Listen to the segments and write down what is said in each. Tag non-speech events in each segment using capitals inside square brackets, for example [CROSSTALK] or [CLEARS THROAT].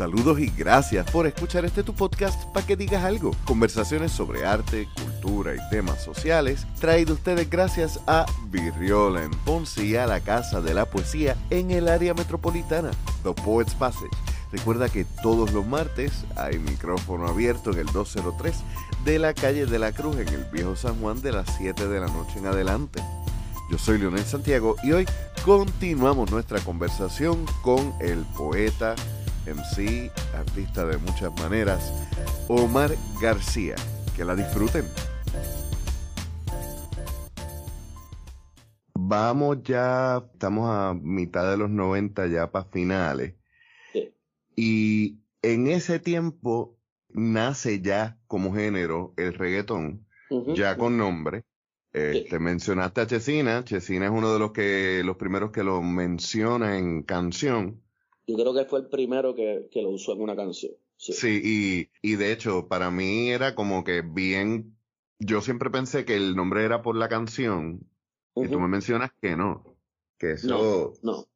Saludos y gracias por escuchar este tu podcast para que digas algo. Conversaciones sobre arte, cultura y temas sociales, traído ustedes gracias a Virriola en Ponce y a la Casa de la Poesía en el área metropolitana, The Poets Passage. Recuerda que todos los martes hay micrófono abierto en el 203 de la calle de la Cruz en el Viejo San Juan de las 7 de la noche en adelante. Yo soy Leonel Santiago y hoy continuamos nuestra conversación con el poeta, MC, artista de muchas maneras, Omar García. Que la disfruten. Vamos ya, estamos a mitad de los 90 ya para finales. Y en ese tiempo nace ya como género el reggaetón, ya con nombre. Te mencionaste a Chesina. Chesina es uno de los que, los primeros que lo menciona en canción. Yo creo que fue el primero que, que lo usó en una canción. Sí, y, y, de hecho, para mí era como que bien. Yo siempre pensé que el nombre era por la canción. Y tú me mencionas que no. Que eso. No, no.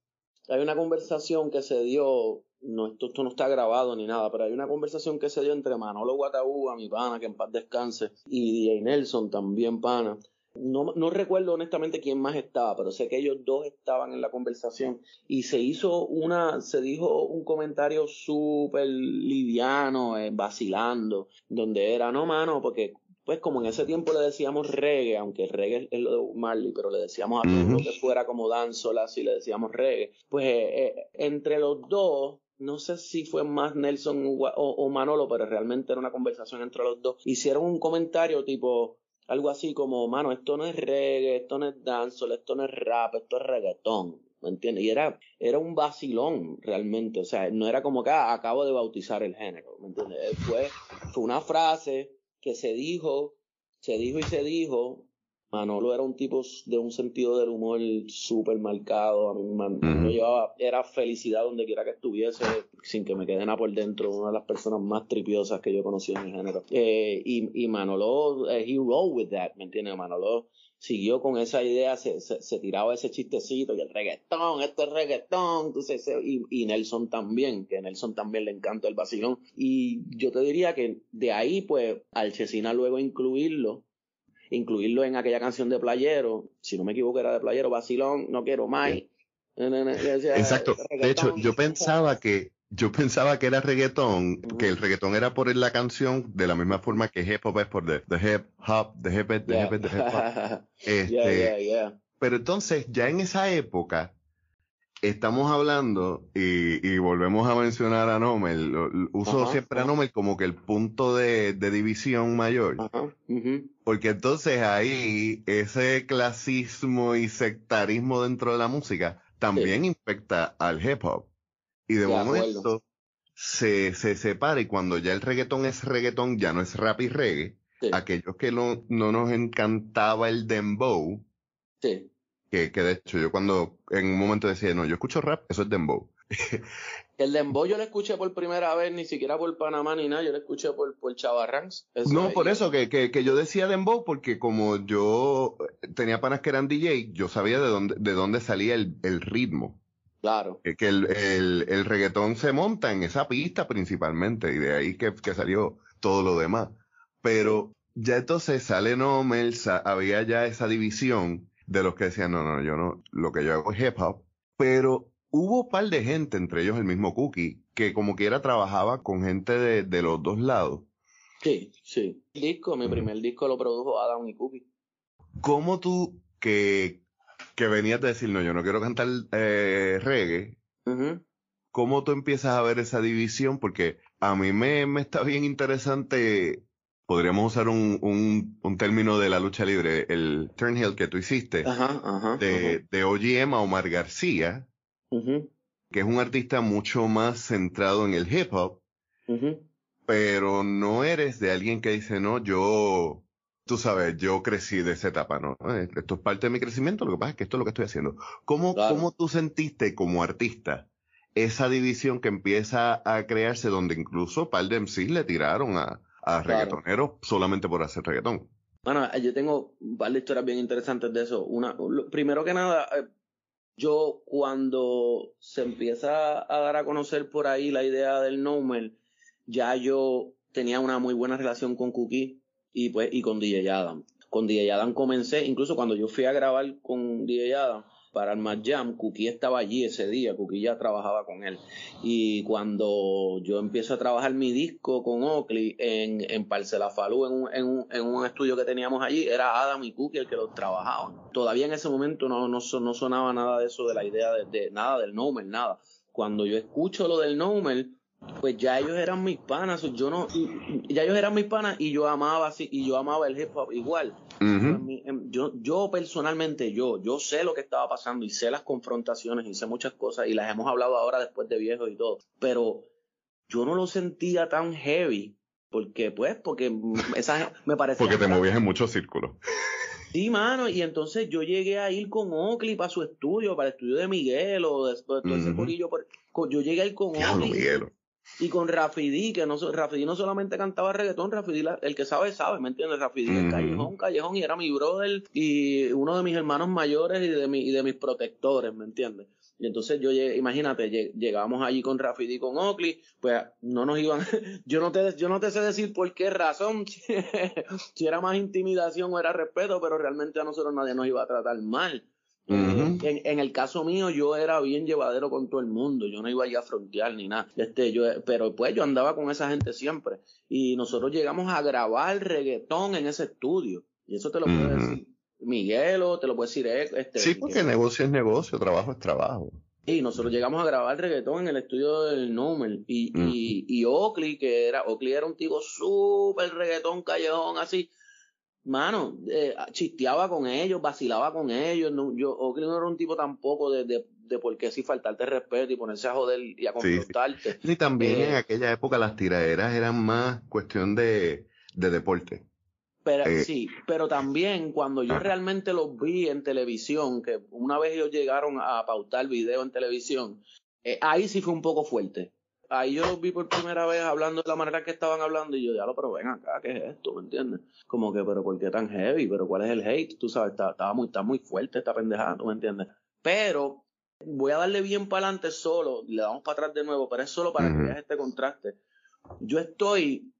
Hay una conversación que se dio. No, esto, esto no está grabado ni nada, pero hay una conversación que se dio entre Manolo Guataúba, mi pana, que en paz descanse, y DJ Nelson, también pana, no, no, recuerdo honestamente quién más estaba, pero sé que ellos dos estaban en la conversación y se hizo una, se dijo un comentario súper liviano, eh, vacilando, donde era, no mano, porque pues como en ese tiempo le decíamos reggae, aunque reggae es lo de Marley, pero le decíamos a todo lo que fuera como danzola, así le decíamos reggae, pues eh, eh, entre los dos no sé si fue más Nelson o, o, Manolo, pero realmente era una conversación entre los dos. Hicieron un comentario tipo, algo así como, mano, esto no es reggae, esto no es dancehall, esto no es rap, esto es reggaetón, ¿me entiendes? Y era, era un vacilón realmente, o sea, no era como que ah, acabo de bautizar el género, ¿me entiendes? Fue, fue una frase que se dijo, se dijo y se dijo, Manolo era un tipo de un sentido del humor súper marcado. A mí Manolo llevaba, era felicidad donde quiera que estuviese, sin que me quede nada por dentro. Una de las personas más tripiosas que yo he conocido en el género. Eh, y, y, Manolo, eh, he rolled with that, ¿me entiendes? Manolo siguió con esa idea, se, se, tiraba ese chistecito y el reggaetón, esto es reggaetón, entonces, y, y, Nelson también, que a Nelson también le encanta el vacilón. Y yo te diría que de ahí, pues, al Chesina luego incluirlo incluirlo en aquella canción de Playero, si no me equivoco era de Playero, Basilón, no quiero más. Exacto. De hecho, yo pensaba que yo pensaba que era reggaetón, que el reggaetón era por la canción de la misma forma que hip hop es por the, hip hop, the hip hop, the hip hop, the hip hop. [LAUGHS] Este, pero entonces, ya en esa época, estamos hablando, y, volvemos a mencionar a Nomel, uso siempre a Nomel como que el punto de, división mayor. Porque entonces ahí ese clasismo y sectarismo dentro de la música también infecta al hip hop. Y de, momento se, se separa y cuando ya el reggaetón es reggaetón, ya no es rap y reggae. Aquellos que no, no nos encantaba el dembow, sí que, de hecho yo cuando en un momento decía, no, yo escucho rap, eso es dembow. [LAUGHS] El dembow yo lo escuché por primera vez, ni siquiera por Panamá ni nada, yo lo escuché por, por Chavarrans. no, por eso, que, que, que, yo decía dembow, porque como yo tenía panas que eran DJ, yo sabía de dónde, de dónde salía el, el ritmo. Claro. Que el, el, el, reggaetón se monta en esa pista principalmente, y de ahí que, que salió todo lo demás. Pero ya entonces sale Nomel, había ya esa división, de los que decían, no, no, yo no, lo que yo hago es hip hop, pero hubo un par de gente, entre ellos el mismo Cookie, que como quiera trabajaba con gente de, de los dos lados. Sí, sí. El disco, mi primer disco lo produjo Adam y Cookie. ¿Cómo tú, que, que venías de decir, no, yo no quiero cantar eh, reggae, ¿cómo tú empiezas a ver esa división? Porque a mí me, me está bien interesante podríamos usar un, un, un, término de la lucha libre, el turnhill que tú hiciste, de, de OGM a Omar García, que es un artista mucho más centrado en el hip hop, pero no eres de alguien que dice, no, yo, tú sabes, yo crecí de esa etapa, ¿no? Eh, esto es parte de mi crecimiento, lo que pasa es que esto es lo que estoy haciendo. ¿Cómo, ¿cómo tú sentiste como artista? esa división que empieza a crearse donde incluso par de MCs le tiraron a, a reggaetoneros solamente por hacer reggaetón. Bueno, yo tengo varias historias bien interesantes de eso. Una, primero que nada, eh, yo cuando se empieza a dar a conocer por ahí la idea del Nomel, ya yo tenía una muy buena relación con Cookie y pues y con DJ Adam. Con DJ Adam comencé, incluso cuando yo fui a grabar con DJ Adam, para el Mad Jam, Cookie estaba allí ese día, Cookie ya trabajaba con él. Y cuando yo empiezo a trabajar mi disco con Oakley en, en Parcela Falú, en un, en, un, en un estudio que teníamos allí, era Adam y Cookie el que los trabajaban. Todavía en ese momento no, no, no sonaba nada de eso, de la idea de, de nada del Nomer, nada. Cuando yo escucho lo del Nomer, pues ya ellos eran mis panas, yo no, ya ellos eran mis panas y yo amaba así, y yo amaba el hip hop igual. yo, yo personalmente, yo, yo sé lo que estaba pasando y sé las confrontaciones y sé muchas cosas y las hemos hablado ahora después de viejos y todo, pero yo no lo sentía tan heavy porque pues, porque [LAUGHS] esa me parece Porque te movías en muchos círculos. Sí, mano, y entonces yo llegué a ir con Oakley para su estudio, para el estudio de Miguel o de, todo ese yo llegué a ir con Oakley. Y con Rafidi, que no, Rafidi no solamente cantaba reggaetón, Rafidi, el que sabe, sabe, ¿me entiendes? Rafidi mm. callejón, callejón, y era mi brother y uno de mis hermanos mayores y de, mi, y de mis protectores, ¿me entiendes? Y entonces yo, imagínate, llegamos allí con Rafidi, con Oakley, pues no nos iban, [LAUGHS] yo no te, yo no te sé decir por qué razón, [LAUGHS] si era más intimidación o era respeto, pero realmente a nosotros nadie nos iba a tratar mal. En, el caso mío, yo era bien llevadero con todo el mundo, yo no iba allá a frontear ni nada. Este, yo, pero pues yo andaba con esa gente siempre. Y nosotros llegamos a grabar reggaetón en ese estudio. Y eso te lo puede decir Miguel o te lo puede decir este, Sí, porque negocio es negocio, trabajo es trabajo. Y nosotros llegamos a grabar reggaetón en el estudio del Numel. Y, y, y Oakley, que era, Oakley era un tipo súper reggaetón, callejón, así mano, eh, chisteaba con ellos, vacilaba con ellos. No, yo, Oakley no era un tipo tampoco de, de, de por qué si faltarte respeto y ponerse a joder y a confrontarte. [LAUGHS] Y también en eh, aquella época las tiraderas eran más cuestión de, de deporte. Pero eh, sí, pero también cuando yo realmente los vi en televisión, que una vez ellos llegaron a pautar video en televisión, ahí sí fue un poco fuerte ahí yo los vi por primera vez hablando de la manera que estaban hablando y yo, ya lo, pero ven acá, ¿qué es esto? ¿Me entiendes? Como que, pero ¿por qué tan heavy? ¿Pero cuál es el hate? Tú sabes, estaba muy, está muy fuerte esta pendejada, ¿tú me entiendes? Pero voy a darle bien para adelante solo, le damos para atrás de nuevo, pero es solo para que veas este contraste. Yo estoy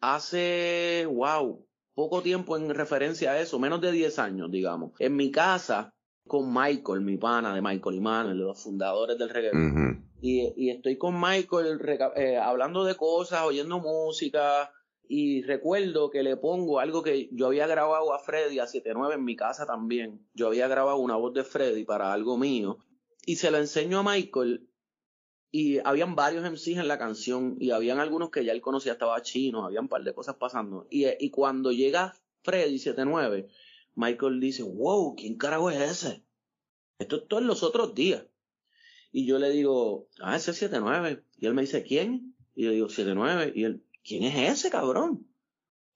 hace, wow, poco tiempo en referencia a eso, menos de 10 años, digamos, en mi casa con Michael, mi pana de Michael Manuel, los fundadores del reggaetón. Y, estoy con Michael eh, hablando de cosas, oyendo música. Y recuerdo que le pongo algo que yo había grabado a Freddy a 79 en mi casa también. Yo había grabado una voz de Freddy para algo mío. Y se lo enseño a Michael. Y habían varios MCs en la canción. Y habían algunos que ya él conocía, estaba chino. Había un par de cosas pasando. Y, y cuando llega Freddy 79 Michael dice, wow, ¿quién carajo es ese? Esto es todos los otros días. Y yo le digo, ah, ese es 79. Y él me dice, ¿quién? Y yo digo, 79. Y él, ¿quién es ese cabrón?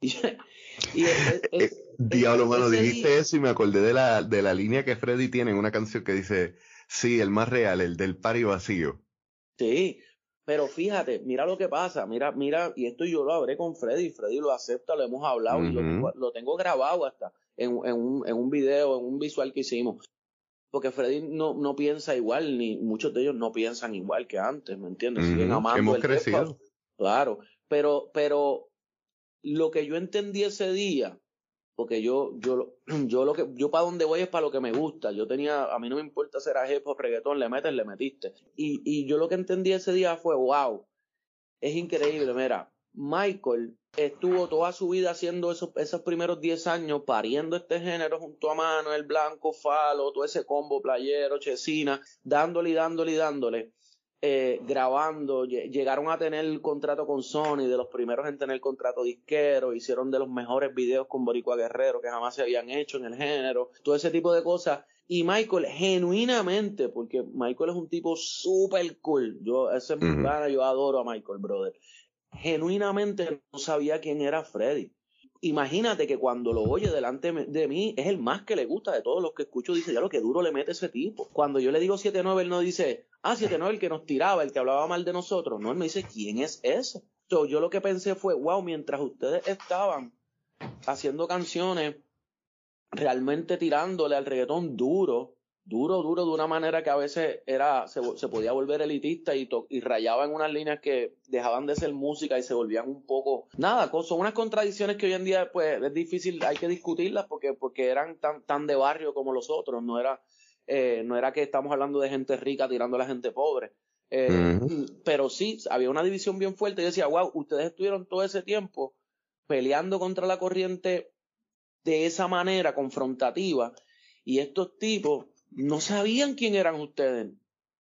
[LAUGHS] Y, eh, Diablo, mano, dijiste eso y me acordé de la, de la línea que Freddy tiene en una canción que dice, sí, el más real, el del pari vacío. Sí, pero fíjate, mira lo que pasa, mira, mira, y esto yo lo hablé con Freddy, Freddy lo acepta, lo hemos hablado y lo tengo grabado hasta en, un, en un video, en un visual que hicimos. Porque Freddy no, no piensa igual, ni muchos de ellos no piensan igual que antes, ¿me entiendes? Siguen amando Hemos crecido. Claro, pero, pero lo que yo entendí ese día, porque yo, yo, [CLEARS THROAT] yo lo que, yo para donde voy es para lo que me gusta. Yo tenía, a mí no me importa ser a o reggaetón, le metes, le metiste. Y, y yo lo que entendí ese día fue, wow, es increíble, mira, Michael estuvo toda su vida haciendo esos, esos primeros 10 años, pariendo este género junto a Manuel Blanco, Falo, todo ese combo playero, Chesina, dándole y dándole y dándole. Eh, grabando, llegaron a tener el contrato con Sony, de los primeros en tener contrato disquero, hicieron de los mejores videos con Boricua Guerrero que jamás se habían hecho en el género, todo ese tipo de cosas. Y Michael, genuinamente, porque Michael es un tipo súper cool, yo, ese es mi yo adoro a Michael, brother genuinamente no sabía quién era Freddy. Imagínate que cuando lo oye delante de mí es el más que le gusta de todos los que escucho. Dice, ya lo que duro le mete ese tipo. Cuando yo le digo 7-9, él no dice, ah, 7-9, el que nos tiraba, el que hablaba mal de nosotros. No, él me dice, ¿quién es ese? yo lo que pensé fue, wow, mientras ustedes estaban haciendo canciones realmente tirándole al reggaetón duro, duro, duro, de una manera que a veces era, se, podía volver elitista y, y rayaba en unas líneas que dejaban de ser música y se volvían un poco, nada, son unas contradicciones que hoy en día pues es difícil, hay que discutirlas porque, porque eran tan, tan de barrio como los otros, no era, eh, no era que estamos hablando de gente rica tirando a la gente pobre. Eh, pero sí, había una división bien fuerte. Yo decía, wow, ustedes estuvieron todo ese tiempo peleando contra la corriente de esa manera confrontativa y estos tipos no sabían quién eran ustedes.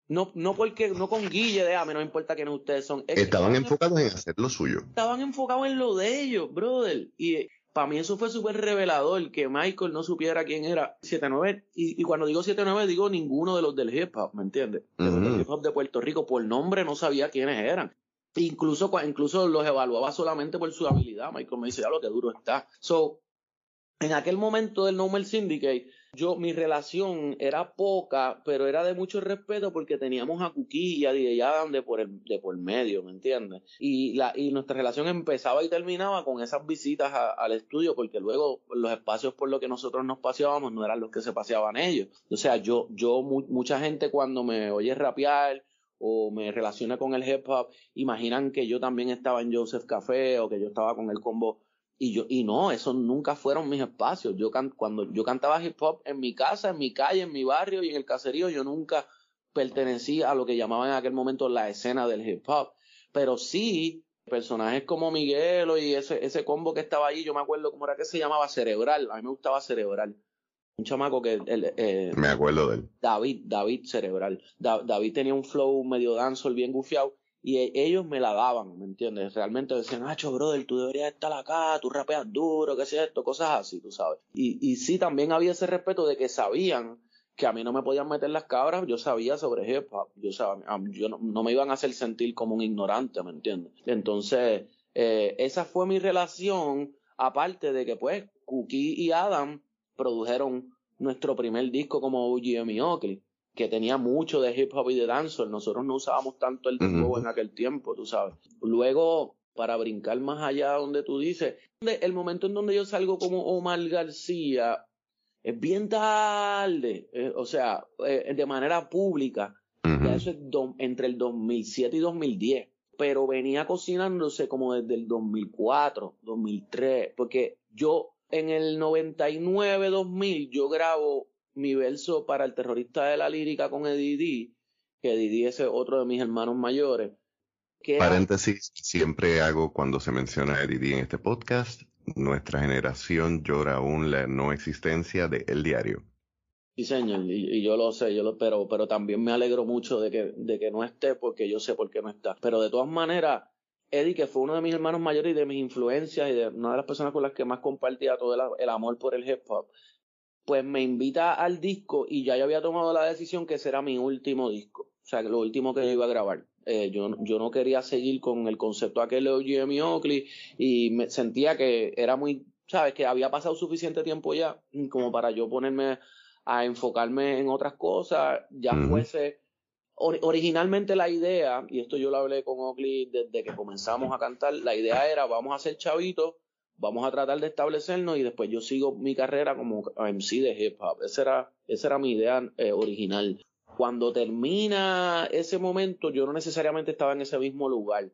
No, no porque, no con Guille de, ah, no importa quiénes ustedes son. estaban enfocados en hacer lo suyo. Estaban enfocados en lo de ellos, brother. Y para mí eso fue súper revelador, que Michael no supiera quién era 79. Y, y cuando digo 79, digo ninguno de los del hip hop, ¿me entiendes? De los hip hop de Puerto Rico, por nombre no sabía quiénes eran. Incluso, incluso los evaluaba solamente por su habilidad. Michael me dice, ya lo que duro está. So, en aquel momento del No More Syndicate, yo, mi relación era poca, pero era de mucho respeto porque teníamos a Cuquí y a de por, el, de por medio, ¿me entiendes? Y, la, y nuestra relación empezaba y terminaba con esas visitas al estudio porque luego los espacios por los que nosotros nos paseábamos no eran los que se paseaban ellos. O sea, yo, yo, mucha gente cuando me oye rapear o me relaciona con el hip hop, imaginan que yo también estaba en Joseph Café o que yo estaba con el combo y yo, y no, esos nunca fueron mis espacios. Yo cuando yo cantaba hip hop en mi casa, en mi calle, en mi barrio y en el caserío, yo nunca pertenecí a lo que llamaban en aquel momento la escena del hip hop. Pero sí, personajes como Miguelo y ese, ese combo que estaba ahí, yo me acuerdo cómo era que se llamaba Cerebral. A mí me gustaba Cerebral. Un chamaco que. Eh, me acuerdo de él. David, David Cerebral. David tenía un flow medio dancehall bien gufiado y e, ellos me la daban, ¿me entiendes? Realmente decían, Nacho, brother, tú deberías estar acá, tú rapeas duro, qué sé esto, cosas así, tú sabes. Y, y sí, también había ese respeto de que sabían que a mí no me podían meter las cabras, yo sabía sobre hip hop, yo, sabía, yo no, me iban a hacer sentir como un ignorante, ¿me entiendes? Entonces, eh, esa fue mi relación, aparte de que pues Cookie y Adam produjeron nuestro primer disco como OGM y Oakley que tenía mucho de hip hop y de dancehall. Nosotros no usábamos tanto el dembow en aquel tiempo, tú sabes. Luego, para brincar más allá donde tú dices, el momento en donde yo salgo como Omar García es bien tarde, eh, o sea, eh, de manera pública. eso es entre el 2007 y 2010. Pero venía cocinándose como desde el 2004, 2003, porque yo en el 99, 2000, yo grabo mi verso para el terrorista de la lírica con Eddie que Eddie es otro de mis hermanos mayores. Paréntesis, siempre hago cuando se menciona a en este podcast, nuestra generación llora aún la no existencia de El Diario. Sí, señor, y, yo lo sé, yo lo, pero, pero también me alegro mucho de que, de que no esté, porque yo sé por qué no está. Pero de todas maneras, Eddie, que fue uno de mis hermanos mayores y de mis influencias y de una de las personas con las que más compartía todo el amor por el hip hop, pues me invita al disco y ya yo había tomado la decisión que será mi último disco, o sea, lo último que yo iba a grabar. Eh, yo, yo no quería seguir con el concepto aquel de Jimmy Oakley y me sentía que era muy, sabes, que había pasado suficiente tiempo ya como para yo ponerme a enfocarme en otras cosas, ya fuese originalmente la idea, y esto yo lo hablé con Oakley desde que comenzamos a cantar, la idea era vamos a hacer chavitos vamos a tratar de establecernos y después yo sigo mi carrera como MC de hip hop. Esa era, esa era mi idea eh, original. Cuando termina ese momento, yo no necesariamente estaba en ese mismo lugar.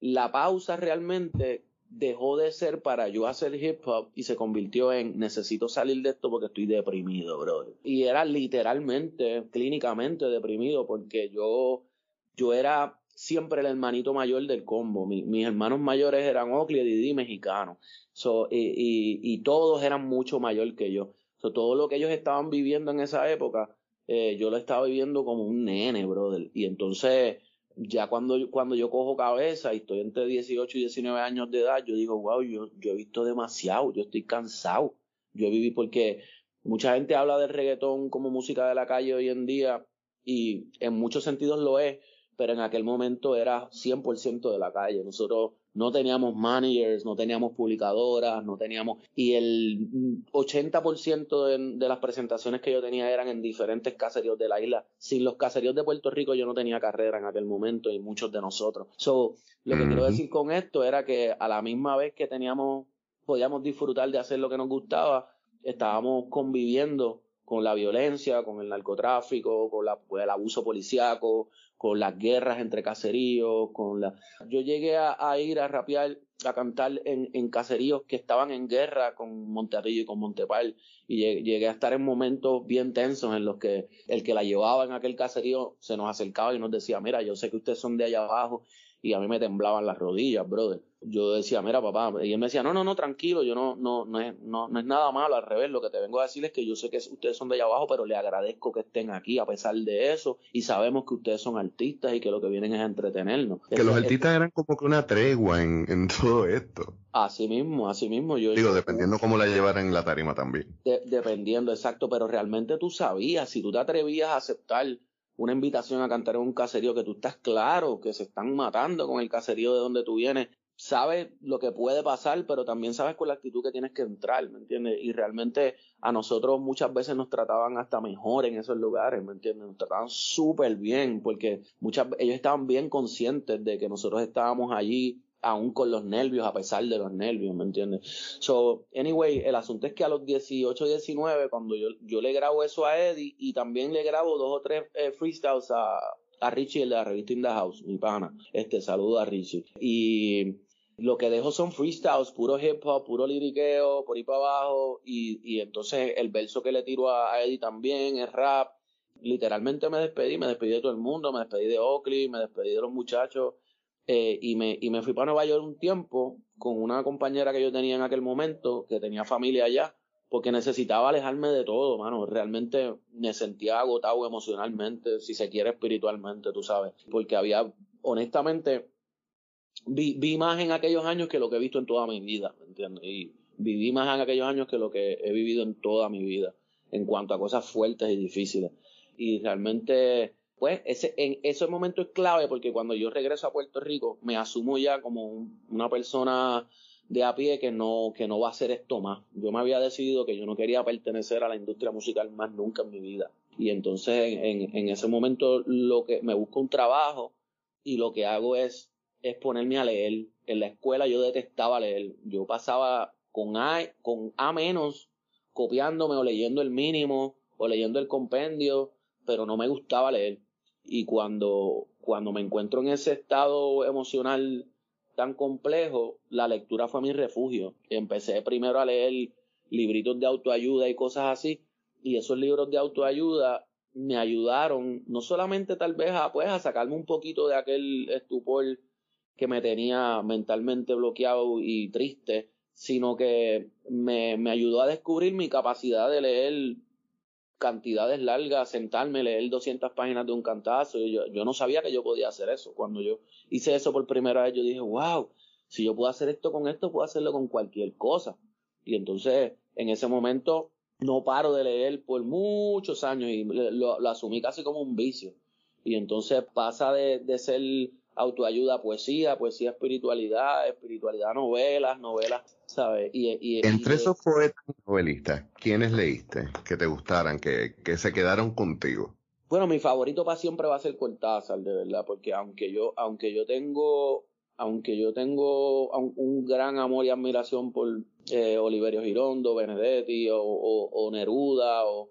La pausa realmente dejó de ser para yo hacer hip hop y se convirtió en necesito salir de esto porque estoy deprimido, brother. Y era literalmente, clínicamente deprimido porque yo, yo era siempre el hermanito mayor del combo. mis hermanos mayores eran Oakley, Didi, mexicano. y, todos eran mucho mayor que yo. todo lo que ellos estaban viviendo en esa época, eh, yo lo estaba viviendo como un nene, brother. Y entonces, ya cuando, cuando yo cojo cabeza y estoy entre 18 y 19 años de edad, yo digo, wow, yo, yo he visto demasiado, yo estoy cansado. Yo viví porque mucha gente habla del reggaetón como música de la calle hoy en día y en muchos sentidos lo es, pero en aquel momento era 100% de la calle. Nosotros no teníamos managers, no teníamos publicadoras, no teníamos... Y el 80% de, de, las presentaciones que yo tenía eran en diferentes caseríos de la isla. Sin los caseríos de Puerto Rico yo no tenía carrera en aquel momento y muchos de nosotros. So, lo que quiero decir con esto era que a la misma vez que teníamos, podíamos disfrutar de hacer lo que nos gustaba, estábamos conviviendo con la violencia, con el narcotráfico, con, la, el abuso policíaco, con las guerras entre caseríos, con la... Yo llegué a, ir a rapear, a cantar en, en, caseríos que estaban en guerra con Monterrillo y con Montepal, y llegué a estar en momentos bien tensos en los que el que la llevaba en aquel caserío se nos acercaba y nos decía, mira, yo sé que ustedes son de allá abajo y a mí me temblaban las rodillas, brother. Yo decía, mira, papá, y él me decía, no, no, no, tranquilo, yo no, no, no es, no, no es nada malo, al revés, lo que te vengo a decir es que yo sé que ustedes son de allá abajo, pero le agradezco que estén aquí a pesar de eso, y sabemos que ustedes son artistas y que lo que vienen es entretenernos. Que los artistas eran como que una tregua en, en [LAUGHS] todo esto. Así mismo, así mismo. Yo, Digo, dependiendo cómo la llevaran en la tarima también. dependiendo, exacto, pero realmente tú sabías, si tú te atrevías a aceptar una invitación a cantar en un caserío que tú estás claro que se están matando con el caserío de donde tú vienes, sabes lo que puede pasar, pero también sabes con la actitud que tienes que entrar, ¿me entiendes? Y realmente a nosotros muchas veces nos trataban hasta mejor en esos lugares, ¿me entiendes? Nos trataban súper bien, porque muchas ellos estaban bien conscientes de que nosotros estábamos allí aún con los nervios, a pesar de los nervios, ¿me entiendes? So, anyway, el asunto es que a los 18, 19, cuando yo, yo le grabo eso a Eddie y también le grabo dos o tres eh, freestyles a, a Richie, el de la revista In The House, mi pana. Este, saludo a Richie. Y lo que dejo son freestyles, puro hip hop, puro liriqueo, por ahí para abajo. Y, y entonces el verso que le tiro a, a Eddie también es rap. Literalmente me despedí, me despedí de todo el mundo, me despedí de Oakley, me despedí de los muchachos eh, y, me, y me fui para Nueva York un tiempo con una compañera que yo tenía en aquel momento, que tenía familia allá, porque necesitaba alejarme de todo, mano. Realmente me sentía agotado emocionalmente, si se quiere espiritualmente, tú sabes. Porque había, honestamente, vi, vi más en aquellos años que lo que he visto en toda mi vida, ¿me entiendes? Y viví más en aquellos años que lo que he vivido en toda mi vida, en cuanto a cosas fuertes y difíciles. Y realmente pues ese, en ese momento es clave porque cuando yo regreso a Puerto Rico me asumo ya como una persona de a pie que no, que no va a hacer esto más. Yo me había decidido que yo no quería pertenecer a la industria musical más nunca en mi vida. Y entonces en, en ese momento lo que me busco un trabajo y lo que hago es, es ponerme a leer. En la escuela yo detestaba leer. Yo pasaba con A, con A menos copiándome o leyendo el mínimo o leyendo el compendio, pero no me gustaba leer y cuando, cuando me encuentro en ese estado emocional tan complejo, la lectura fue mi refugio. Empecé primero a leer libritos de autoayuda y cosas así, y esos libros de autoayuda me ayudaron no solamente tal vez a, pues, a sacarme un poquito de aquel estupor que me tenía mentalmente bloqueado y triste, sino que me, me ayudó a descubrir mi capacidad de leer cantidades largas, sentarme, leer 200 páginas de un cantazo. Yo, yo no sabía que yo podía hacer eso. Cuando yo hice eso por primera vez, yo dije, wow, si yo puedo hacer esto con esto, puedo hacerlo con cualquier cosa. Y entonces, en ese momento, no paro de leer por muchos años y lo, asumí casi como un vicio. Y entonces pasa de, de ser autoayuda, poesía, poesía, espiritualidad, espiritualidad, novelas, novelas, ¿sabes? Y, Entre esos poetas novelistas, ¿quiénes leíste que te gustaran, que, que se quedaron contigo? Bueno, mi favorito para siempre va a ser Cortázar, de verdad, porque aunque yo, aunque yo tengo, aunque yo tengo un gran amor y admiración por eh, Oliverio Girondo, Benedetti o, o, Neruda o,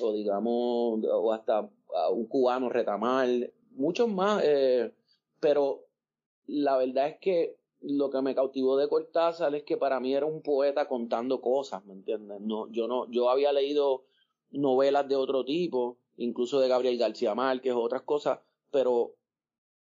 o, digamos, o hasta un cubano Retamal, muchos más, eh, pero la verdad es que lo que me cautivó de Cortázar es que para mí era un poeta contando cosas, ¿me entiendes? No, yo no, yo había leído novelas de otro tipo, incluso de Gabriel García Márquez, otras cosas, pero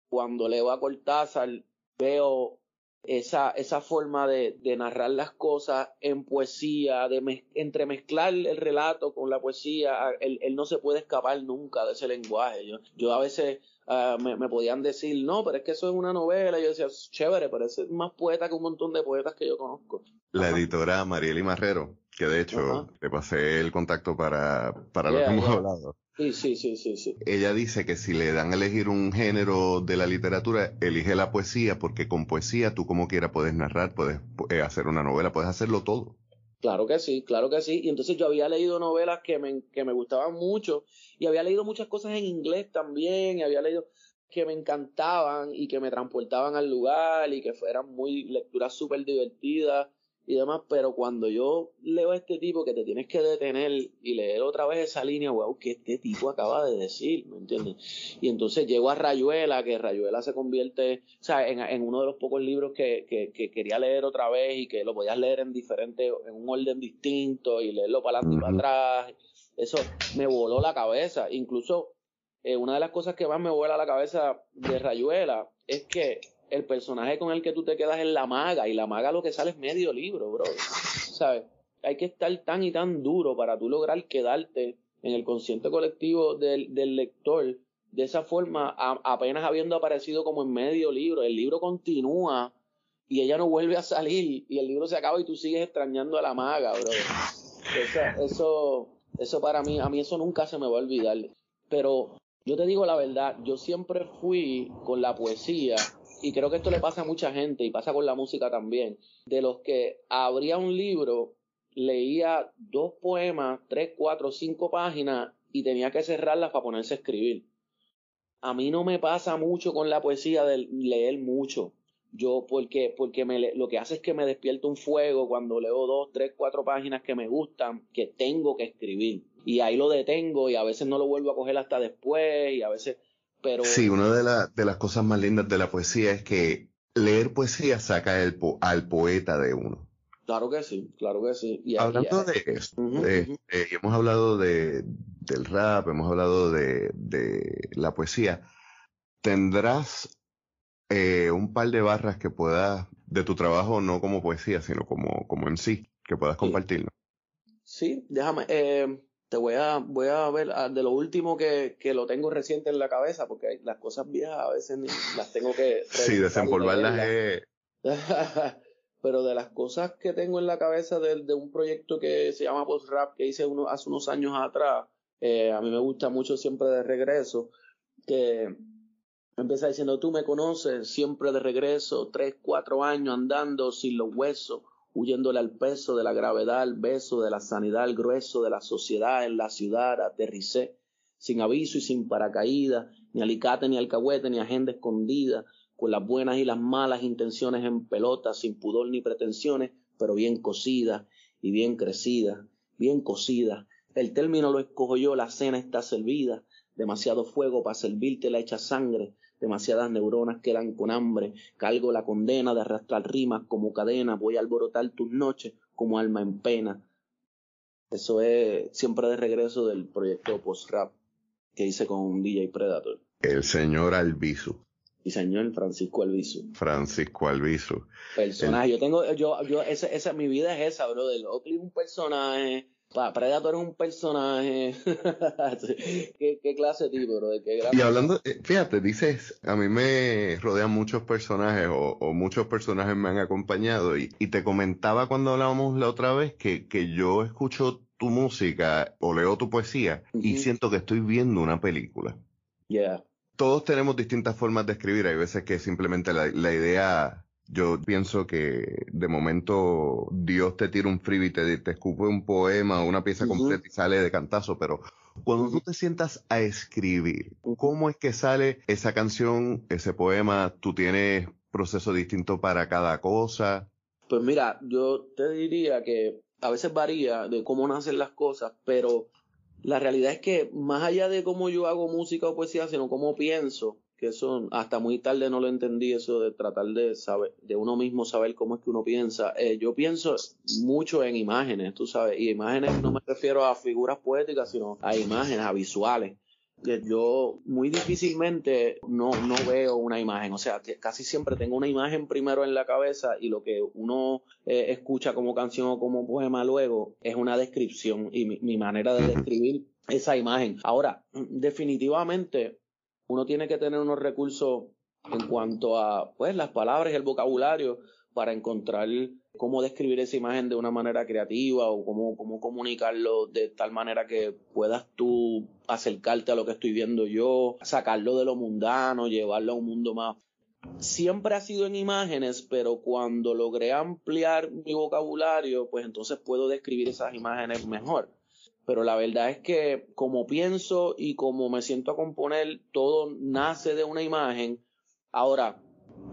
cuando leo a Cortázar veo esa, esa forma de, narrar las cosas en poesía, de entremezclar el relato con la poesía, él, él, no se puede escapar nunca de ese lenguaje. Yo, yo a veces Ah, me, podían decir, no, pero es que eso es una novela. Y yo decía, chévere, pero es más poeta que un montón de poetas que yo conozco. La editora Marieli Marrero, que de hecho le pasé el contacto para, para lo que hemos hablado. Sí, sí, sí, sí, sí. Ella dice que si le dan a elegir un género de la literatura, elige la poesía, porque con poesía tú como quiera puedes narrar, puedes eh, hacer una novela, puedes hacerlo todo. Claro que sí, claro que sí. Y entonces yo había leído novelas que me, que me gustaban mucho y había leído muchas cosas en inglés también y había leído que me encantaban y que me transportaban al lugar y que eran muy lecturas súper divertidas y demás, pero cuando yo leo a este tipo que te tienes que detener y leer otra vez esa línea, wow, que este tipo acaba de decir, ¿me entiendes? Y entonces llego a Rayuela, que Rayuela se convierte, o sea, en, uno de los pocos libros que, que, quería leer otra vez y que lo podías leer en diferente, en un orden distinto y leerlo para adelante y para atrás. Eso me voló la cabeza. Incluso eh, una de las cosas que más me vuela la cabeza de Rayuela es que el personaje con el que tú te quedas es la maga, y la maga lo que sale es medio libro, bro. ¿Sabes? Hay que estar tan y tan duro para tú lograr quedarte en el consciente colectivo del, lector de esa forma, apenas habiendo aparecido como en medio libro. El libro continúa y ella no vuelve a salir y el libro se acaba y tú sigues extrañando a la maga, bro. eso, eso para mí, a mí eso nunca se me va a olvidar. Pero yo te digo la verdad, yo siempre fui con la poesía y creo que esto le pasa a mucha gente y pasa con la música también, de los que abría un libro, leía dos poemas, tres, cuatro, cinco páginas y tenía que cerrarlas para ponerse a escribir. A mí no me pasa mucho con la poesía de leer mucho. Yo, porque, porque me, lo que hace es que me despierto un fuego cuando leo dos, tres, cuatro páginas que me gustan, que tengo que escribir. Y ahí lo detengo y a veces no lo vuelvo a coger hasta después y a veces Sí, una de, de las cosas más lindas de la poesía es que leer poesía saca el al poeta de uno. Claro que sí, claro que sí. Hablando de eso, eh, hemos hablado de, del rap, hemos hablado de, de la poesía. ¿Tendrás eh, un par de barras que puedas, de tu trabajo, no como poesía, sino como, como en sí, que puedas compartirlo? Sí, déjame. Te voy a, voy a ver ah, de lo último que, que, lo tengo reciente en la cabeza, porque las cosas viejas a veces las tengo que... [LAUGHS] Sí, desempolvarlas es... [LAUGHS] Pero de las cosas que tengo en la cabeza de, de un proyecto que se llama Post Rap, que hice uno, hace unos años atrás, eh, a mí me gusta mucho siempre de regreso, que empieza diciendo, tú me conoces, siempre de regreso, tres, cuatro años andando sin los huesos, huyéndole al peso de la gravedad, al beso de la sanidad, al grueso de la sociedad en la ciudad, aterricé, sin aviso y sin paracaídas, ni alicate, ni alcahuete, ni agenda escondida, con las buenas y las malas intenciones en pelota, sin pudor ni pretensiones, pero bien cocida y bien crecida, bien cocida. El término lo escojo yo, la cena está servida, demasiado fuego para servirte la hecha sangre, demasiadas neuronas quedan con hambre, calgo la condena de arrastrar rimas como cadena, voy a alborotar tus noches como alma en pena. Eso es siempre de regreso del proyecto post-rap que hice con DJ Predator. El señor Albizu. Y señor Francisco Albizu. Francisco Albizu. Personaje. Yo tengo, yo, yo, esa, esa, mi vida es esa, bro. Del Oakley un personaje, Predator es un personaje. [LAUGHS] ¿Qué, clase de tipo, bro? y hablando, eh, fíjate, dices, a mí me rodean muchos personajes o, muchos personajes me han acompañado y, te comentaba cuando hablábamos la otra vez que, que yo escucho tu música o leo tu poesía y siento que estoy viendo una película. Yeah. Todos tenemos distintas formas de escribir. Hay veces que simplemente la, la idea yo pienso que de momento Dios te tira un freebie, te, te escupe un poema, una pieza completa y sale de cantazo, pero cuando tú te sientas a escribir, ¿cómo es que sale esa canción, ese poema? ¿Tú tienes proceso distinto para cada cosa? Pues mira, yo te diría que a veces varía de cómo nacen las cosas, pero la realidad es que más allá de cómo yo hago música o poesía, sino cómo pienso, que eso hasta muy tarde no lo entendí, eso de tratar de saber, de uno mismo saber cómo es que uno piensa. Eh, yo pienso mucho en imágenes, tú sabes, y imágenes no me refiero a figuras poéticas, sino a imágenes, a visuales. Que yo muy difícilmente no, no veo una imagen, o sea, casi siempre tengo una imagen primero en la cabeza y lo que uno eh, escucha como canción o como poema luego es una descripción y mi, mi manera de describir esa imagen. Ahora, definitivamente uno tiene que tener unos recursos en cuanto a pues las palabras y el vocabulario para encontrar cómo describir esa imagen de una manera creativa o cómo, cómo comunicarlo de tal manera que puedas tú acercarte a lo que estoy viendo yo, sacarlo de lo mundano, llevarlo a un mundo más. Siempre ha sido en imágenes, pero cuando logré ampliar mi vocabulario, pues entonces puedo describir esas imágenes mejor pero la verdad es que como pienso y como me siento a componer, todo nace de una imagen. Ahora,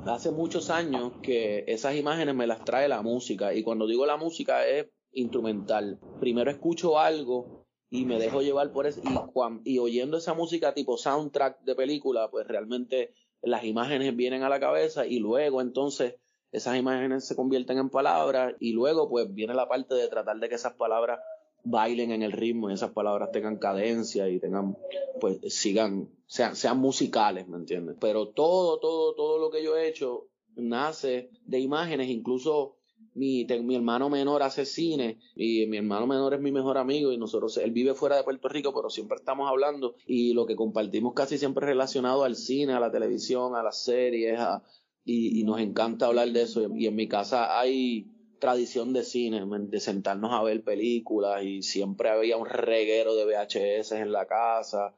hace muchos años que esas imágenes me las trae la música y cuando digo la música es instrumental. Primero escucho algo y me dejo llevar por eso y, y oyendo esa música tipo soundtrack de película, pues realmente las imágenes vienen a la cabeza y luego entonces esas imágenes se convierten en palabras y luego pues viene la parte de tratar de que esas palabras bailen en el ritmo y esas palabras tengan cadencia y tengan, pues sigan, sean, sean musicales, ¿me entiendes? Pero todo, todo, todo lo que yo he hecho nace de imágenes, incluso mi, mi hermano menor hace cine y mi hermano menor es mi mejor amigo y nosotros, él vive fuera de Puerto Rico, pero siempre estamos hablando y lo que compartimos casi siempre relacionado al cine, a la televisión, a las series, a, y, y nos encanta hablar de eso. Y en mi casa hay tradición de cine, de sentarnos a ver películas y siempre había un reguero de VHS en la casa.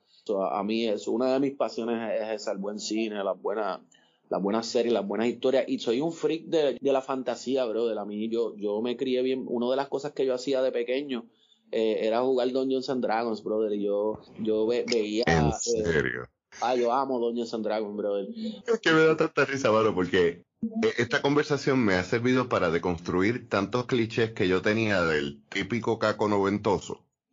a mí es una de mis pasiones es, el buen cine, las buenas las buenas series, las buenas historias. Y soy un freak de, la fantasía, bro. De la mí, yo, yo me crié bien. Una de las cosas que yo hacía de pequeño eh, era jugar Dungeons and Dragons, brother. Y yo, yo veía. ¿En eh, serio? ah, yo amo Dungeons and Dragons, brother. Es que me da tanta risa, mano, porque esta conversación me ha servido para deconstruir tantos clichés que yo tenía del típico caco noventoso. [LAUGHS]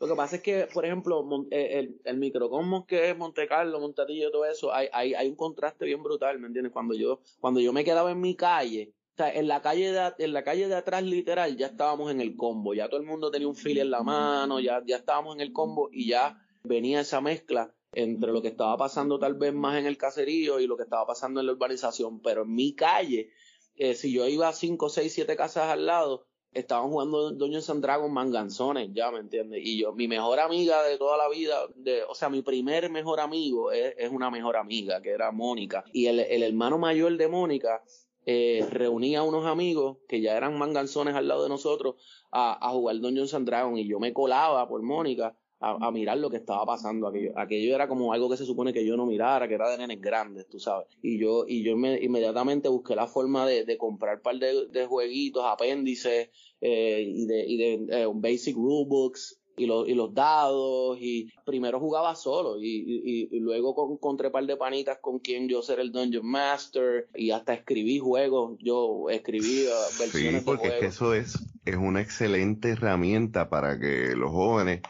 Lo que pasa es que, por ejemplo, eh, el, el microcosmos que es Monte Carlo, Montadillo, todo eso, hay, hay, hay un contraste bien brutal, ¿me entiendes? Cuando yo, cuando yo me quedaba en mi calle, o sea, en la calle de, en de atrás literal ya estábamos en el combo, ya todo el mundo tenía un fili en la mano, ya, ya estábamos en el combo y ya venía esa mezcla entre lo que estaba pasando tal vez más en el caserío y lo que estaba pasando en la urbanización, pero en mi calle, eh, si yo iba a 5, 6, 7 casas al lado, estaban jugando Doña Sandragon manganzones, ya me entiendes. Y yo, mi mejor amiga de toda la vida, de, o sea, mi primer mejor amigo es, una mejor amiga, que era Mónica. Y el, el hermano mayor de Mónica eh, reunía a unos amigos que ya eran manganzones al lado de nosotros a, a jugar Dungeons and Dragons y yo me colaba por Mónica a, mirar lo que estaba pasando. Aquello, aquello era como algo que se supone que yo no mirara, que era de nenes grandes, tú sabes. Y yo, y yo inmediatamente busqué la forma de, de comprar un par de, jueguitos, apéndices eh, y de, y de eh, basic rulebooks y, los y los dados. Y primero jugaba solo y, y, luego encontré un par de panitas con quien yo ser el Dungeon Master y hasta escribí juegos. Yo escribí uh, versiones sí, porque de Es que eso es, es una excelente herramienta para que los jóvenes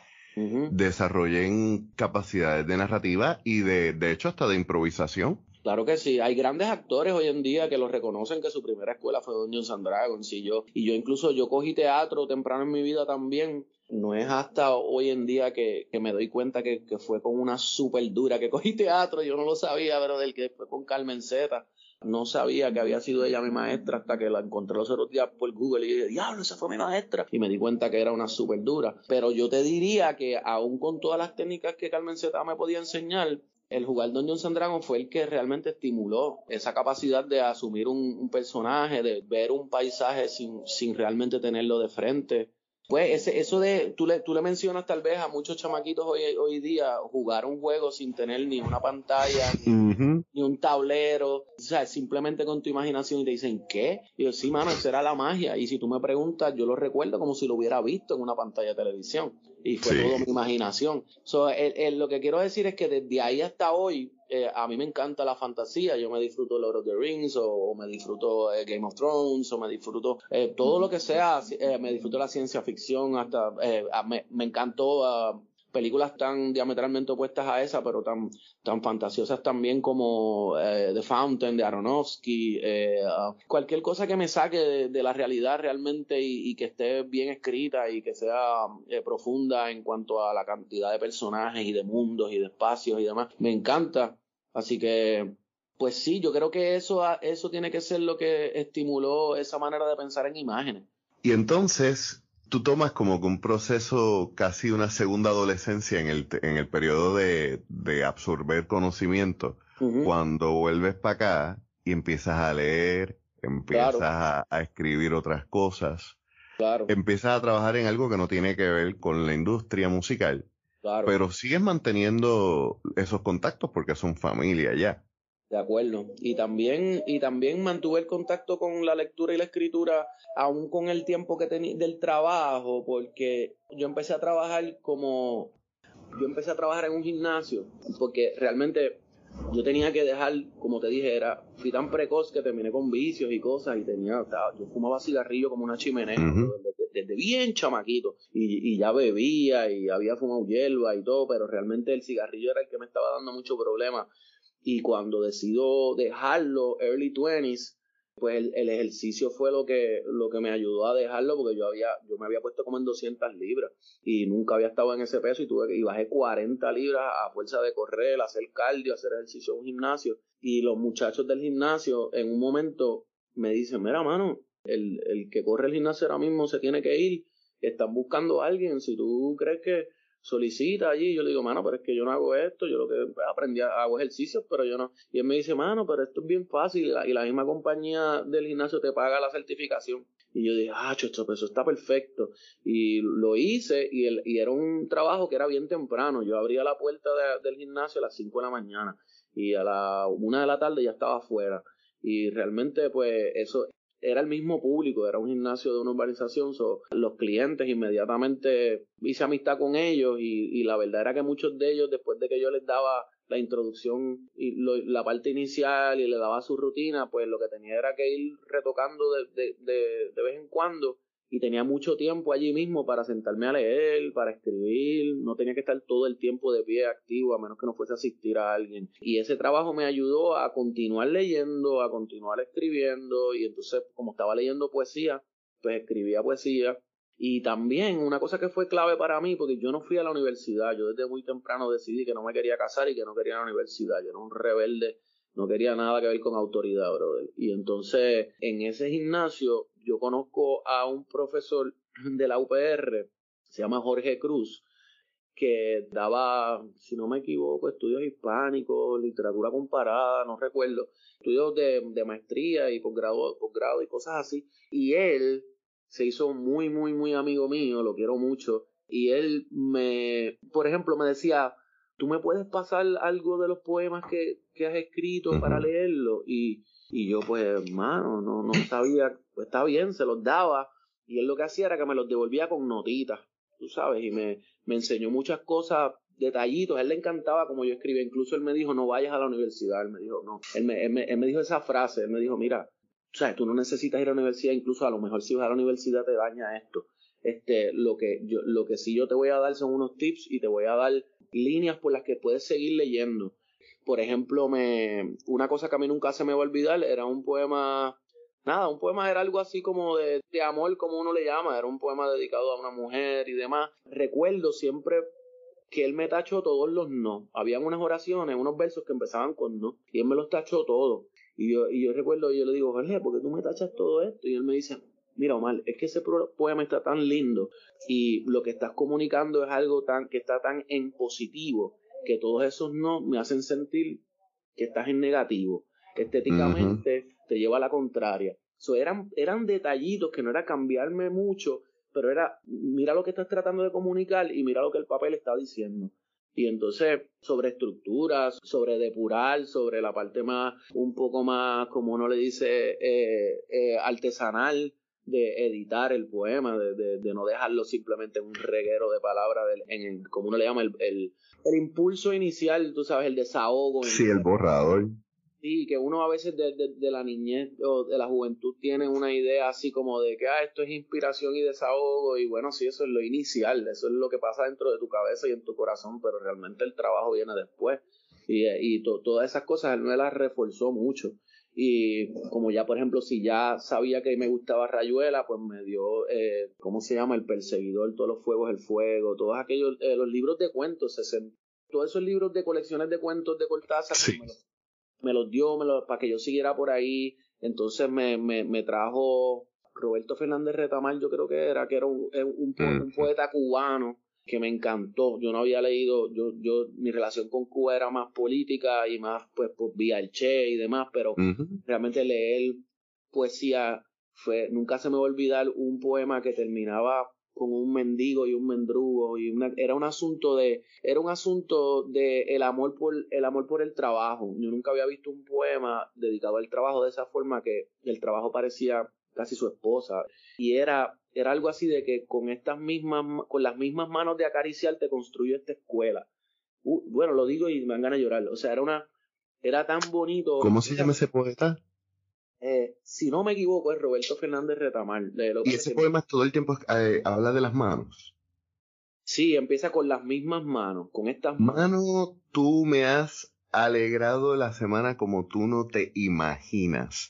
desarrollen capacidades de narrativa y de, de hecho hasta de improvisación. Claro que sí, hay grandes actores hoy en día que lo reconocen que su primera escuela fue Dungeons and Dragons. Y yo, y yo incluso yo cogí teatro temprano en mi vida también. No es hasta hoy en día que, que me doy cuenta que, que, fue con una súper dura que cogí teatro, yo no lo sabía, pero del que fue con Carmen Zeta no sabía que había sido ella mi maestra hasta que la encontré los otros días por Google y dije, diablo, esa fue mi maestra. Y me di cuenta que era una súper dura. Pero yo te diría que aún con todas las técnicas que Carmen Zeta me podía enseñar, el jugar Dungeons and Dragons fue el que realmente estimuló esa capacidad de asumir un, personaje, de ver un paisaje sin, sin realmente tenerlo de frente. Pues ese, eso de, tú le, tú le mencionas tal vez a muchos chamaquitos hoy, hoy día jugar un juego sin tener ni una pantalla, ni, un tablero, o sea, simplemente con tu imaginación y te dicen, ¿qué? Y yo, sí, mano, esa era la magia. Y si tú me preguntas, yo lo recuerdo como si lo hubiera visto en una pantalla de televisión. Y fue todo mi imaginación. So, lo que quiero decir es que desde ahí hasta hoy, eh, a mí me encanta la fantasía, yo me disfruto Lord of the Rings o, me disfruto eh, Game of Thrones o me disfruto eh, todo lo que sea, me disfruto la ciencia ficción, hasta me, me, encantó ah, películas tan diametralmente opuestas a esa, pero tan, tan fantasiosas también como eh, The Fountain de Aronofsky, eh, uh, cualquier cosa que me saque de, la realidad realmente y, que esté bien escrita y que sea eh, profunda en cuanto a la cantidad de personajes y de mundos y de espacios y demás, me encanta. Así que pues sí, yo creo que eso, eso tiene que ser lo que estimuló esa manera de pensar en imágenes. Y entonces, tú tomas como que un proceso, casi una segunda adolescencia en el, en el periodo de, de absorber conocimiento, cuando vuelves para acá y empiezas a leer, empiezas a, escribir otras cosas, claro. empiezas a trabajar en algo que no tiene que ver con la industria musical, claro. pero sigues manteniendo esos contactos porque son familia ya. De acuerdo. Y también, y también mantuve el contacto con la lectura y la escritura, aún con el tiempo que tenía del trabajo, porque yo empecé a trabajar como, yo empecé a trabajar en un gimnasio, porque realmente yo tenía que dejar, como te dije, era, fui tan precoz que terminé con vicios y cosas y tenía, yo fumaba cigarrillo como una chimenea desde, bien chamaquito y, y, ya bebía y había fumado hierba y todo, pero realmente el cigarrillo era el que me estaba dando mucho problema y cuando decido dejarlo, early 20s, pues el, ejercicio fue lo que, lo que me ayudó a dejarlo porque yo había, yo me había puesto como en 200 libras y nunca había estado en ese peso y tuve y bajé 40 libras a fuerza de correr, hacer cardio, hacer ejercicio en un gimnasio. Y los muchachos del gimnasio en un momento me dicen, mira mano, el, el que corre el gimnasio ahora mismo se tiene que ir, están buscando a alguien, si tú crees que solicita allí. Yo le digo, mano, pero es que yo no hago esto, yo lo que aprendí, hago ejercicios, pero yo no. Y él me dice, mano, pero esto es bien fácil y la, misma compañía del gimnasio te paga la certificación. Y yo dije, ah, esto, pues eso está perfecto. Y lo hice y, el, y era un trabajo que era bien temprano. Yo abría la puerta del gimnasio a las 5 de la mañana y a la 1 de la tarde ya estaba afuera. Y realmente, pues, eso, era el mismo público, era un gimnasio de una urbanización, so, los clientes inmediatamente hice amistad con ellos y, la verdad era que muchos de ellos, después de que yo les daba la introducción y la parte inicial y le daba su rutina, pues lo que tenía era que ir retocando de, de, de vez en cuando y tenía mucho tiempo allí mismo para sentarme a leer, para escribir, no tenía que estar todo el tiempo de pie activo a menos que no fuese a asistir a alguien. Y ese trabajo me ayudó a continuar leyendo, a continuar escribiendo y entonces como estaba leyendo poesía, pues escribía poesía. Y también una cosa que fue clave para mí, porque yo no fui a la universidad, yo desde muy temprano decidí que no me quería casar y que no quería la universidad, yo era un rebelde no quería nada que ver con autoridad, brother. Y entonces, en ese gimnasio, yo conozco a un profesor de la UPR, se llama Jorge Cruz, que daba, si no me equivoco, estudios hispánicos, literatura comparada, no recuerdo, estudios de, maestría y posgrado, posgrado y cosas así. Y él se hizo muy, muy, muy amigo mío, lo quiero mucho. Y él me, por ejemplo, me decía, tú me puedes pasar algo de los poemas que, has escrito para leerlo. Y, y yo, pues, hermano, no, no sabía, pues está bien, se los daba. Y él lo que hacía era que me los devolvía con notitas, tú sabes, y me, me enseñó muchas cosas, detallitos. A él le encantaba como yo escribía. Incluso él me dijo, no vayas a la universidad. Él me dijo, no. Él me, él me, él me dijo esa frase. Él me dijo, mira, sabes, tú no necesitas ir a la universidad. Incluso a lo mejor si vas a la universidad te daña esto. Este, lo que yo, lo que sí yo te voy a dar son unos tips y te voy a dar líneas por las que puedes seguir leyendo. Por ejemplo, me, una cosa que a mí nunca se me va a olvidar era un poema, nada, un poema era algo así como de, de amor, como uno le llama, era un poema dedicado a una mujer y demás. Recuerdo siempre que él me tachó todos los no. Habían unas oraciones, unos versos que empezaban con no, y él me los tachó todos. Y yo, y yo recuerdo, yo le digo, Jorge, ¿por qué tú me tachas todo esto? Y él me dice, mira Omar, es que ese poema está tan lindo y lo que estás comunicando es algo tan que está tan en positivo que todos esos no me hacen sentir que estás en negativo. Estéticamente te lleva a la contraria. So, eran, eran detallitos que no era cambiarme mucho, pero era mira lo que estás tratando de comunicar y mira lo que el papel está diciendo. Y entonces, sobre estructuras, sobre depurar, sobre la parte más, un poco más, como uno le dice, eh, eh, artesanal, de editar el poema, de, de, no dejarlo simplemente en un reguero de palabras, en como uno le llama, el, el, impulso inicial, tú sabes, el desahogo. Sí, el borrador. Sí, que uno a veces de, de, la niñez o de la juventud tiene una idea así como de que ah, esto es inspiración y desahogo y bueno, sí, eso es lo inicial, eso es lo que pasa dentro de tu cabeza y en tu corazón, pero realmente el trabajo viene después y, y todas esas cosas él me las reforzó mucho y como ya, por ejemplo, si ya sabía que me gustaba Rayuela, pues me dio, eh, ¿cómo se llama? El Perseguidor, Todos los Fuegos, El Fuego, todos aquellos, eh, los libros de cuentos, todos esos libros de colecciones de cuentos de Cortázar, pues me, los, dio me para que yo siguiera por ahí. Entonces me, me, me trajo Roberto Fernández Retamal, yo creo que era, que era un, un, un poeta cubano que me encantó. Yo no había leído, yo, yo, mi relación con Cuba era más política y más, pues, pues vía el Che y demás, pero realmente leer poesía fue, nunca se me va a olvidar un poema que terminaba con un mendigo y un mendrugo y una, era un asunto de era un asunto de el amor por el amor por el trabajo yo nunca había visto un poema dedicado al trabajo de esa forma que el trabajo parecía casi su esposa y era era algo así de que con estas mismas, con las mismas manos de acariciar te construyó esta escuela. Uh, bueno, lo digo y me dan ganas de llorar. O sea, era una, era tan bonito. ¿Cómo se llama ese poeta? Eh, si no me equivoco, es Roberto Fernández Retamar. y ese poema todo el tiempo eh, habla de las manos. Sí, empieza con las mismas manos, con estas manos. Mano, tú me has alegrado la semana como tú no te imaginas.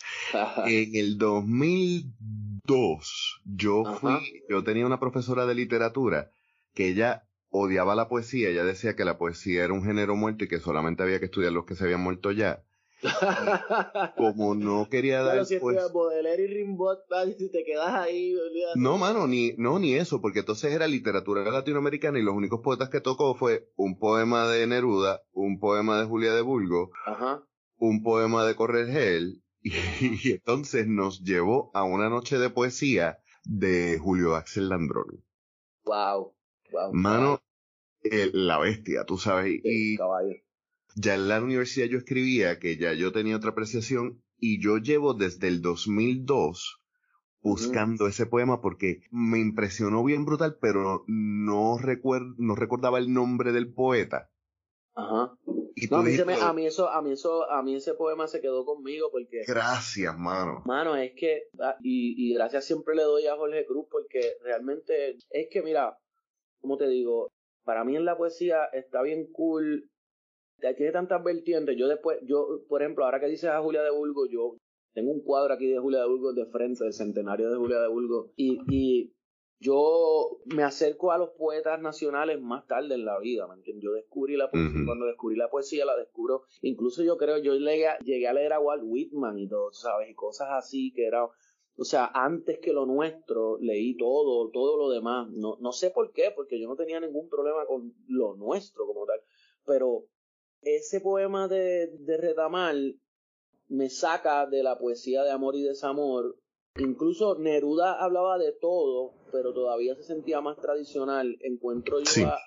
en el 2002 yo fui, yo tenía una profesora de literatura que ella odiaba la poesía, ella decía que la poesía era un género muerto y que solamente había que estudiar los que se habían muerto ya. [LAUGHS] como no quería dar si pues, y Rimbaud si te quedas ahí no mano ni no ni eso porque entonces era literatura latinoamericana y los únicos poetas que tocó fue un poema de Neruda un poema de Julia de Bulgo un poema de Corregel [LAUGHS] y, y, entonces nos llevó a una noche de poesía de Julio Axel Landrón wow Mano, la bestia, tú sabes. y ya en la universidad yo escribía que ya yo tenía otra apreciación y yo llevo desde el 2002 buscando ese poema porque me impresionó bien brutal, pero no, recuerdo, no recordaba el nombre del poeta. Ajá. Y a, mí a, mí eso, a mí eso, a mí ese poema se quedó conmigo porque. Gracias, mano. Mano, es que, ah, y, y gracias siempre le doy a Jorge Cruz porque realmente es que, mira, como te digo, para mí en la poesía está bien cool, tiene tantas vertientes. Yo después, yo, por ejemplo, ahora que dices a Julia de Bulgo, yo tengo un cuadro aquí de Julia de Bulgo de frente, del centenario de Julia de Bulgo, y, y yo me acerco a los poetas nacionales más tarde en la vida, ¿me entiendes? Yo descubrí la poesía, cuando descubrí la poesía la descubro, incluso yo creo, yo llegué, llegué a leer a Walt Whitman y todo, ¿sabes? Y cosas así que era o sea, antes que lo nuestro, leí todo, todo lo demás. No, no sé por qué, porque yo no tenía ningún problema con lo nuestro como tal. Pero ese poema de, de Retamal me saca de la poesía de amor y desamor. Incluso Neruda hablaba de todo, pero todavía se sentía más tradicional. Encuentro yo, a,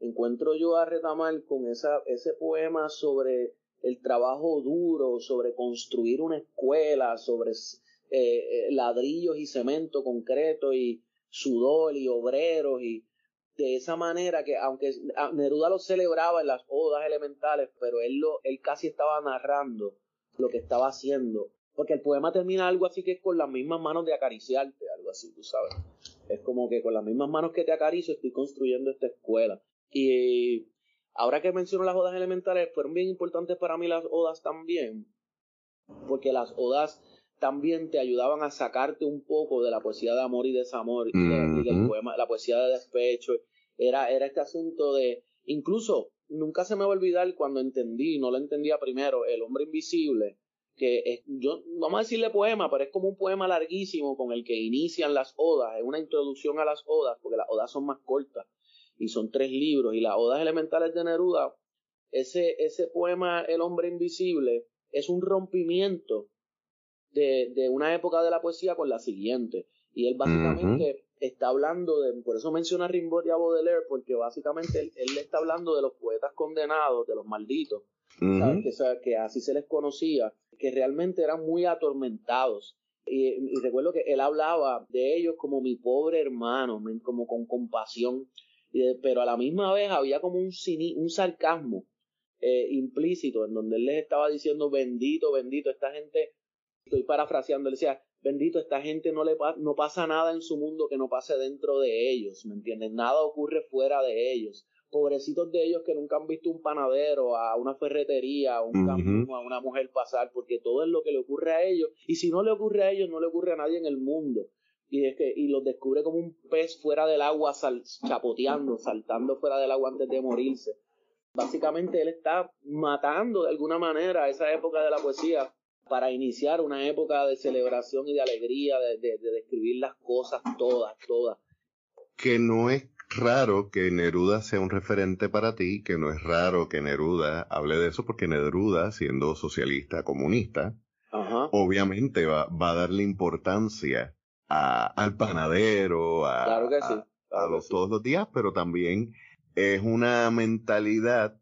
encuentro yo a Retamal con esa, ese poema sobre el trabajo duro, sobre construir una escuela, sobre eh, eh, ladrillos y cemento, concreto y sudor y obreros y de esa manera que aunque Neruda lo celebraba en las odas elementales, pero él lo, él casi estaba narrando lo que estaba haciendo. Porque el poema termina algo así que con las mismas manos de acariciarte, algo así, tú sabes. Es como que con las mismas manos que te acaricio estoy construyendo esta escuela. Y ahora que menciono las odas elementales, fueron bien importantes para mí las odas también. Porque las odas también te ayudaban a sacarte un poco de la poesía de amor y desamor y, del poema, la poesía de despecho. Era, era este asunto de, incluso, nunca se me va a olvidar cuando entendí, no lo entendía primero, El hombre invisible, que es, yo, vamos a decirle poema, pero es como un poema larguísimo con el que inician las odas, es una introducción a las odas, porque las odas son más cortas y son tres libros, y las odas elementales de Neruda, ese, ese poema El hombre invisible es un rompimiento de, de, una época de la poesía con la siguiente. Y él básicamente está hablando de, por eso menciona a Rimbaud y a Baudelaire, porque básicamente él, él, está hablando de los poetas condenados, de los malditos, que, que, así se les conocía, que realmente eran muy atormentados. Y, recuerdo que él hablaba de ellos como mi pobre hermano, como con compasión, pero a la misma vez había como un, un sarcasmo eh, implícito en donde él les estaba diciendo bendito, bendito, esta gente estoy parafraseando, él decía, bendito, esta gente no le no pasa nada en su mundo que no pase dentro de ellos, ¿me entienden? Nada ocurre fuera de ellos. Pobrecitos de ellos que nunca han visto un panadero, a una ferretería, a un camino, a una mujer pasar, porque todo es lo que le ocurre a ellos. Y si no le ocurre a ellos, no le ocurre a nadie en el mundo. Y es que, y los descubre como un pez fuera del agua, chapoteando, saltando fuera del agua antes de morirse. Básicamente él está matando de alguna manera esa época de la poesía para iniciar una época de celebración y de alegría, de, describir las cosas todas, todas. Que no es raro que Neruda sea un referente para ti, que no es raro que Neruda hable de eso, porque Neruda, siendo socialista, comunista, obviamente va, a darle importancia al panadero, a, los, todos los días, pero también es una mentalidad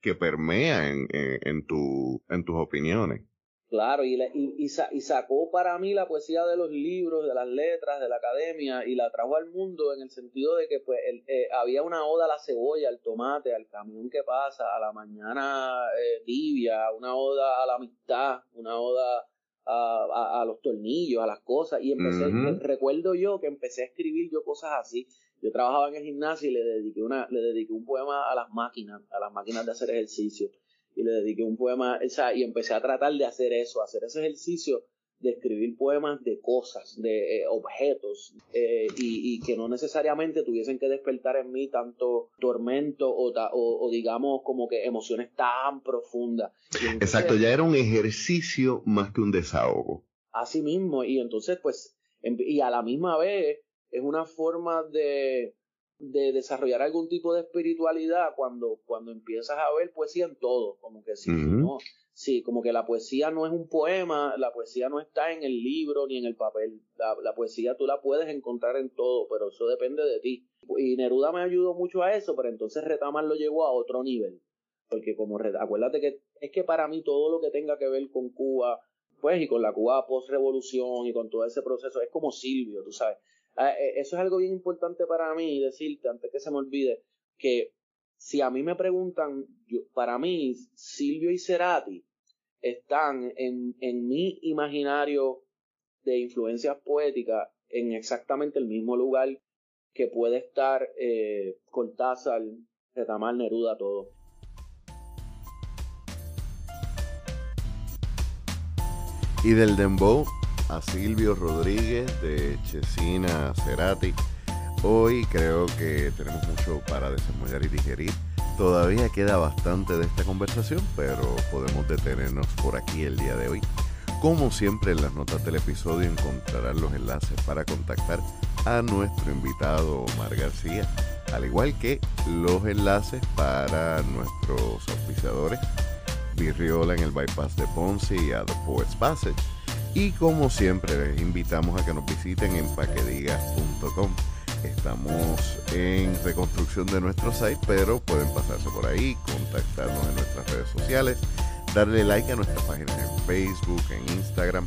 que permea en, en, tu, en tus opiniones. Claro, y, y, sacó para mí la poesía de los libros, de las letras, de la academia, y la trajo al mundo en el sentido de que pues eh, había una oda a la cebolla, al tomate, al camión que pasa, a la mañana eh, tibia, una oda a la amistad, una oda a, los tornillos, a las cosas, y empecé, recuerdo yo que empecé a escribir yo cosas así. Yo trabajaba en el gimnasio y le dediqué, una, le dediqué un poema a las máquinas, a las máquinas de hacer ejercicio y le dediqué un poema, o sea, y empecé a tratar de hacer eso, hacer ese ejercicio de escribir poemas de cosas, de eh, objetos, eh, y, y, que no necesariamente tuviesen que despertar en mí tanto tormento o, o, digamos como que emociones tan profundas. Exacto, ya era un ejercicio más que un desahogo. Así mismo, y entonces pues, em, y a la misma vez es una forma de, de desarrollar algún tipo de espiritualidad cuando, cuando empiezas a ver poesía en todo, como que sí, ¿no? Sí, como que la poesía no es un poema, la poesía no está en el libro ni en el papel, la, poesía tú la puedes encontrar en todo, pero eso depende de ti. Y Neruda me ayudó mucho a eso, pero entonces Retamar lo llevó a otro nivel, porque como, acuérdate que es que para mí todo lo que tenga que ver con Cuba, pues y con la Cuba post-revolución y con todo ese proceso, es como Silvio, tú sabes eso es algo bien importante para mí decirte, antes que se me olvide, que si a mí me preguntan, para mí, Silvio y Cerati están en, en mi imaginario de influencias poéticas en exactamente el mismo lugar que puede estar eh, Cortázar, Retamar, Neruda, todo. Y del Dembow a Silvio Rodríguez de Chesina Cerati. Hoy creo que tenemos mucho para desarrollar y digerir. Todavía queda bastante de esta conversación, pero podemos detenernos por aquí el día de hoy. Como siempre en las notas del episodio encontrarán los enlaces para contactar a nuestro invitado Omar García, al igual que los enlaces para nuestros auspiciadores Virriola en el Bypass de Ponce y a The Poets Passage y como siempre, les invitamos a que nos visiten en paquedigas.com. Estamos en reconstrucción de nuestro site, pero pueden pasarse por ahí, contactarnos en nuestras redes sociales, darle like a nuestras páginas en Facebook, en Instagram,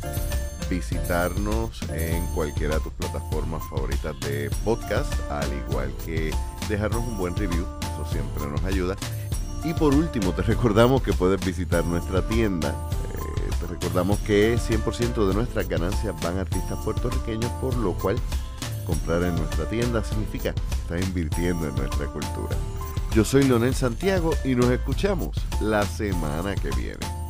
visitarnos en cualquiera de tus plataformas favoritas de podcast, al igual que dejarnos un buen review, eso siempre nos ayuda. Y por último, te recordamos que puedes visitar nuestra tienda recordamos que 100% de nuestras ganancias van a artistas puertorriqueños, por lo cual comprar en nuestra tienda significa estar invirtiendo en nuestra cultura. Yo soy Leonel Santiago y nos escuchamos la semana que viene.